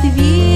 te vi.